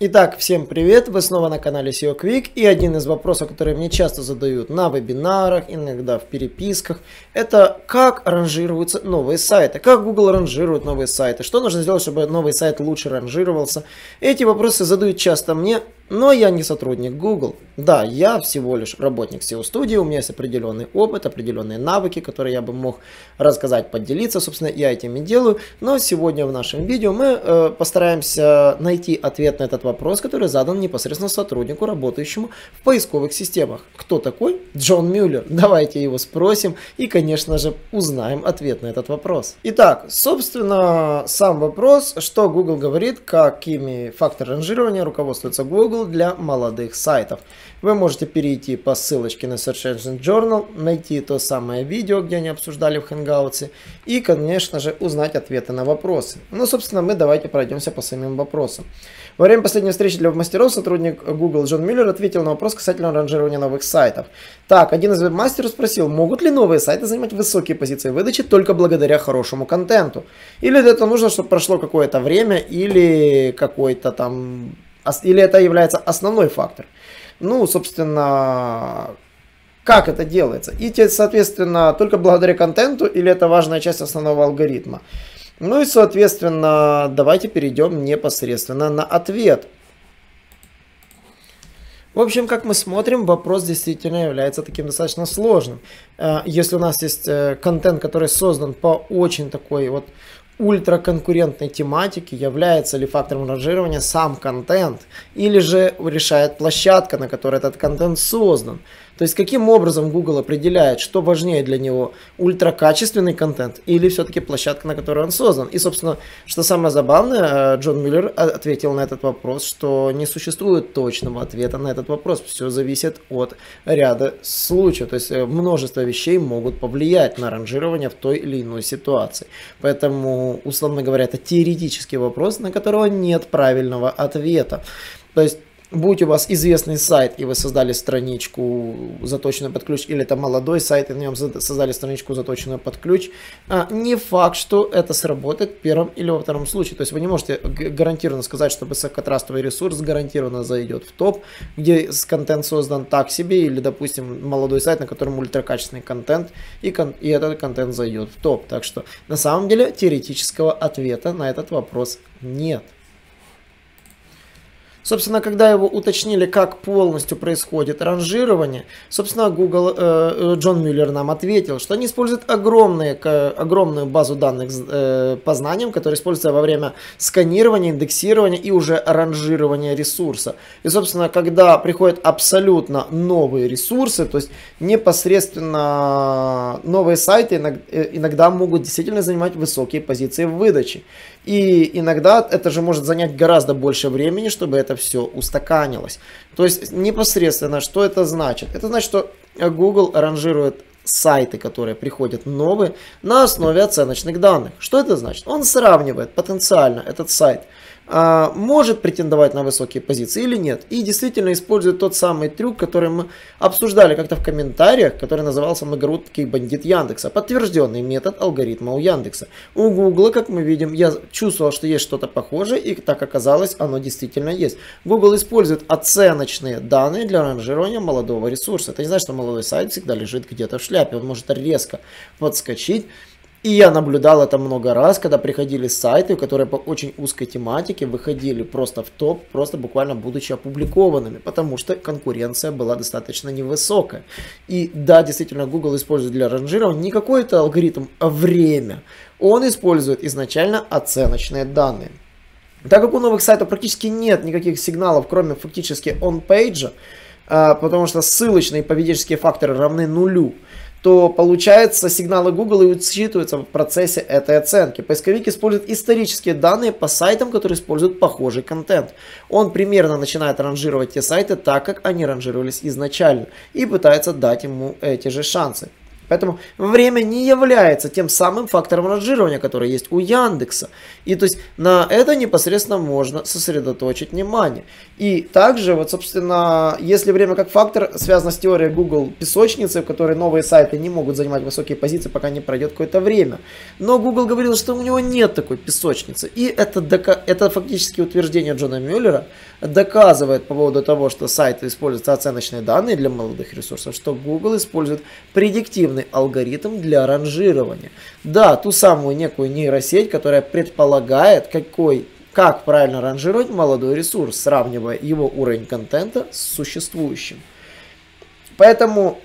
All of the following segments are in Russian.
Итак, всем привет! Вы снова на канале SEO Quick и один из вопросов, которые мне часто задают на вебинарах, иногда в переписках, это как ранжируются новые сайты, как Google ранжирует новые сайты, что нужно сделать, чтобы новый сайт лучше ранжировался. Эти вопросы задают часто мне, но я не сотрудник Google. Да, я всего лишь работник SEO-студии, у меня есть определенный опыт, определенные навыки, которые я бы мог рассказать, поделиться. Собственно, я этим и делаю. Но сегодня в нашем видео мы э, постараемся найти ответ на этот вопрос, который задан непосредственно сотруднику, работающему в поисковых системах. Кто такой? Джон Мюллер. Давайте его спросим и, конечно же, узнаем ответ на этот вопрос. Итак, собственно, сам вопрос, что Google говорит, какими факторами ранжирования руководствуется Google, Google для молодых сайтов. Вы можете перейти по ссылочке на Search Engine Journal, найти то самое видео, где они обсуждали в Hangouts, и, конечно же, узнать ответы на вопросы. Ну, собственно, мы давайте пройдемся по самим вопросам. Во время последней встречи для мастеров сотрудник Google Джон Миллер ответил на вопрос касательно ранжирования новых сайтов. Так, один из веб-мастеров спросил, могут ли новые сайты занимать высокие позиции выдачи только благодаря хорошему контенту? Или это нужно, чтобы прошло какое-то время, или какой-то там или это является основной фактор. Ну, собственно, как это делается? И, соответственно, только благодаря контенту или это важная часть основного алгоритма? Ну и, соответственно, давайте перейдем непосредственно на ответ. В общем, как мы смотрим, вопрос действительно является таким достаточно сложным. Э, если у нас есть э, контент, который создан по очень такой вот ультраконкурентной тематики, является ли фактором ранжирования сам контент, или же решает площадка, на которой этот контент создан. То есть каким образом Google определяет, что важнее для него, ультракачественный контент или все-таки площадка, на которой он создан. И, собственно, что самое забавное, э, Джон Миллер ответил на этот вопрос, что не существует точного ответа на этот вопрос. Все зависит от ряда случаев. То есть э, множество вещей могут повлиять на ранжирование в той или иной ситуации. Поэтому, условно говоря, это теоретический вопрос, на которого нет правильного ответа. То есть будь у вас известный сайт, и вы создали страничку, заточенную под ключ, или это молодой сайт, и на нем создали страничку, заточенную под ключ, а, не факт, что это сработает в первом или во втором случае. То есть вы не можете гарантированно сказать, что высокотрастовый ресурс гарантированно зайдет в топ, где контент создан так себе, или, допустим, молодой сайт, на котором ультракачественный контент, и, кон и этот контент зайдет в топ. Так что на самом деле теоретического ответа на этот вопрос нет. Собственно, когда его уточнили, как полностью происходит ранжирование, собственно, Google, э, Джон Мюллер нам ответил, что они используют огромные, огромную базу данных э, по знаниям, которые используются во время сканирования, индексирования и уже ранжирования ресурса. И, собственно, когда приходят абсолютно новые ресурсы, то есть непосредственно новые сайты э, иногда могут действительно занимать высокие позиции в выдаче. И иногда это же может занять гораздо больше времени, чтобы это все устаканилось. То есть непосредственно, что это значит? Это значит, что Google ранжирует сайты, которые приходят новые, на основе оценочных данных. Что это значит? Он сравнивает потенциально этот сайт может претендовать на высокие позиции или нет. И действительно использует тот самый трюк, который мы обсуждали как-то в комментариях, который назывался «Многорукий бандит Яндекса». Подтвержденный метод алгоритма у Яндекса. У Гугла, как мы видим, я чувствовал, что есть что-то похожее, и так оказалось, оно действительно есть. Google использует оценочные данные для ранжирования молодого ресурса. Это не значит, что молодой сайт всегда лежит где-то в шляпе. Он может резко подскочить и я наблюдал это много раз, когда приходили сайты, которые по очень узкой тематике выходили просто в топ, просто буквально будучи опубликованными, потому что конкуренция была достаточно невысокая. И да, действительно, Google использует для ранжирования не какой-то алгоритм, а время. Он использует изначально оценочные данные. Так как у новых сайтов практически нет никаких сигналов, кроме фактически он-пейджа, потому что ссылочные и поведенческие факторы равны нулю, то получается сигналы Google и учитываются в процессе этой оценки. Поисковик использует исторические данные по сайтам, которые используют похожий контент. Он примерно начинает ранжировать те сайты так, как они ранжировались изначально и пытается дать ему эти же шансы. Поэтому время не является тем самым фактором ранжирования, который есть у Яндекса. И то есть на это непосредственно можно сосредоточить внимание. И также, вот, собственно, если время как фактор связано с теорией Google песочницы, в которой новые сайты не могут занимать высокие позиции, пока не пройдет какое-то время. Но Google говорил, что у него нет такой песочницы. И это, это фактически утверждение Джона Мюллера доказывает по поводу того, что сайты используют оценочные данные для молодых ресурсов, что Google использует предиктивный алгоритм для ранжирования. Да, ту самую некую нейросеть, которая предполагает, какой как правильно ранжировать молодой ресурс, сравнивая его уровень контента с существующим. Поэтому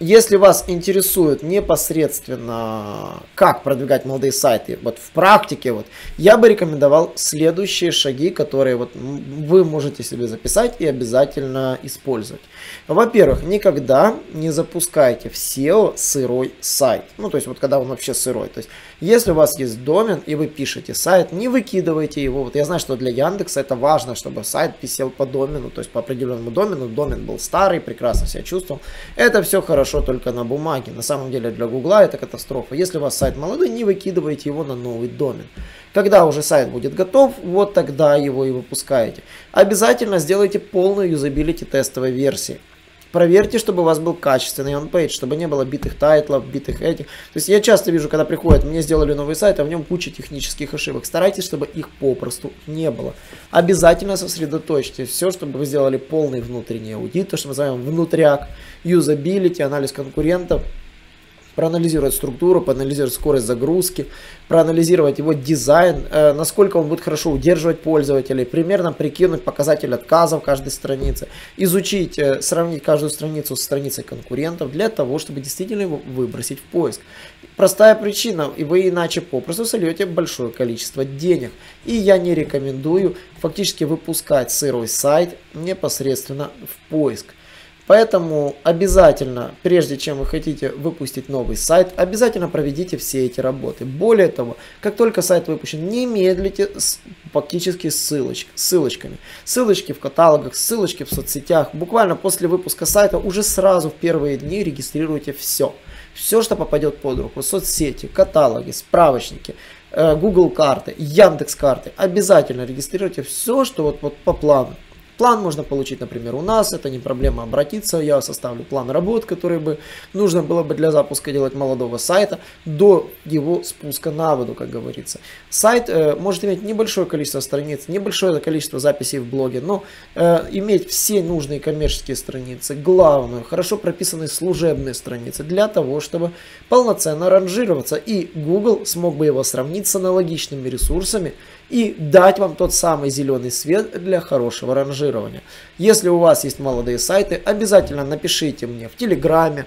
если вас интересует непосредственно, как продвигать молодые сайты, вот в практике, вот, я бы рекомендовал следующие шаги, которые вот вы можете себе записать и обязательно использовать. Во-первых, никогда не запускайте в SEO сырой сайт. Ну, то есть, вот когда он вообще сырой. То есть, если у вас есть домен и вы пишете сайт, не выкидывайте его. Вот я знаю, что для Яндекса это важно, чтобы сайт писал по домену, то есть по определенному домену. Домен был старый, прекрасно себя чувствовал. Это все хорошо только на бумаге. На самом деле для Гугла это катастрофа. Если у вас сайт молодой, не выкидывайте его на новый домен. Когда уже сайт будет готов, вот тогда его и выпускаете. Обязательно сделайте полную юзабилити тестовой версии. Проверьте, чтобы у вас был качественный on-page, чтобы не было битых title ов, битых этих. То есть я часто вижу, когда приходят, мне сделали новый сайт, а в нем куча технических ошибок. Старайтесь, чтобы их попросту не было. Обязательно сосредоточьтесь все, чтобы вы сделали полный внутренний аудит, то, что мы называем внутряк, юзабилити, анализ конкурентов проанализировать структуру, проанализировать скорость загрузки, проанализировать его дизайн, э, насколько он будет хорошо удерживать пользователей, примерно прикинуть показатель отказов каждой страницы, изучить, э, сравнить каждую страницу с страницей конкурентов для того, чтобы действительно его выбросить в поиск. Простая причина, и вы иначе попросту сольете большое количество денег. И я не рекомендую фактически выпускать сырой сайт непосредственно в поиск. Поэтому обязательно, прежде чем вы хотите выпустить новый сайт, обязательно проведите все эти работы. Более того, как только сайт выпущен, не медлите с фактически ссылоч, ссылочками. Ссылочки в каталогах, ссылочки в соцсетях. Буквально после выпуска сайта уже сразу в первые дни регистрируйте все. Все, что попадет под руку. Соцсети, каталоги, справочники, э, Google карты, Яндекс карты. Обязательно регистрируйте все, что вот, вот по плану. План можно получить, например, у нас, это не проблема обратиться, я составлю план работ, который бы нужно было бы для запуска делать молодого сайта до его спуска на воду, как говорится. Сайт э, может иметь небольшое количество страниц, небольшое количество записей в блоге, но э, иметь все нужные коммерческие страницы, главную, хорошо прописанные служебные страницы для того, чтобы полноценно ранжироваться и Google смог бы его сравнить с аналогичными ресурсами, и дать вам тот самый зеленый свет для хорошего ранжирования. Если у вас есть молодые сайты, обязательно напишите мне в Телеграме,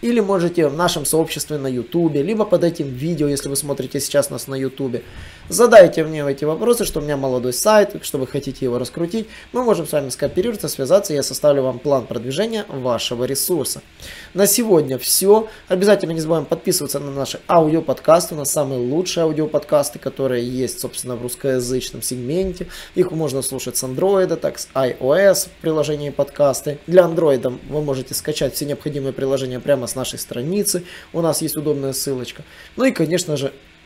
или можете в нашем сообществе на Ютубе, либо под этим видео, если вы смотрите сейчас нас на Ютубе. Задайте мне эти вопросы, что у меня молодой сайт, что вы хотите его раскрутить. Мы можем с вами скооперироваться, связаться, я составлю вам план продвижения вашего ресурса. На сегодня все. Обязательно не забываем подписываться на наши аудиоподкасты, на самые лучшие аудиоподкасты, которые есть, собственно, в русскоязычном сегменте. Их можно слушать с Android, так с iOS приложении подкасты. Для Android вы можете скачать все необходимые приложения прямо с нашей страницы. У нас есть удобная ссылочка. Ну и, конечно же,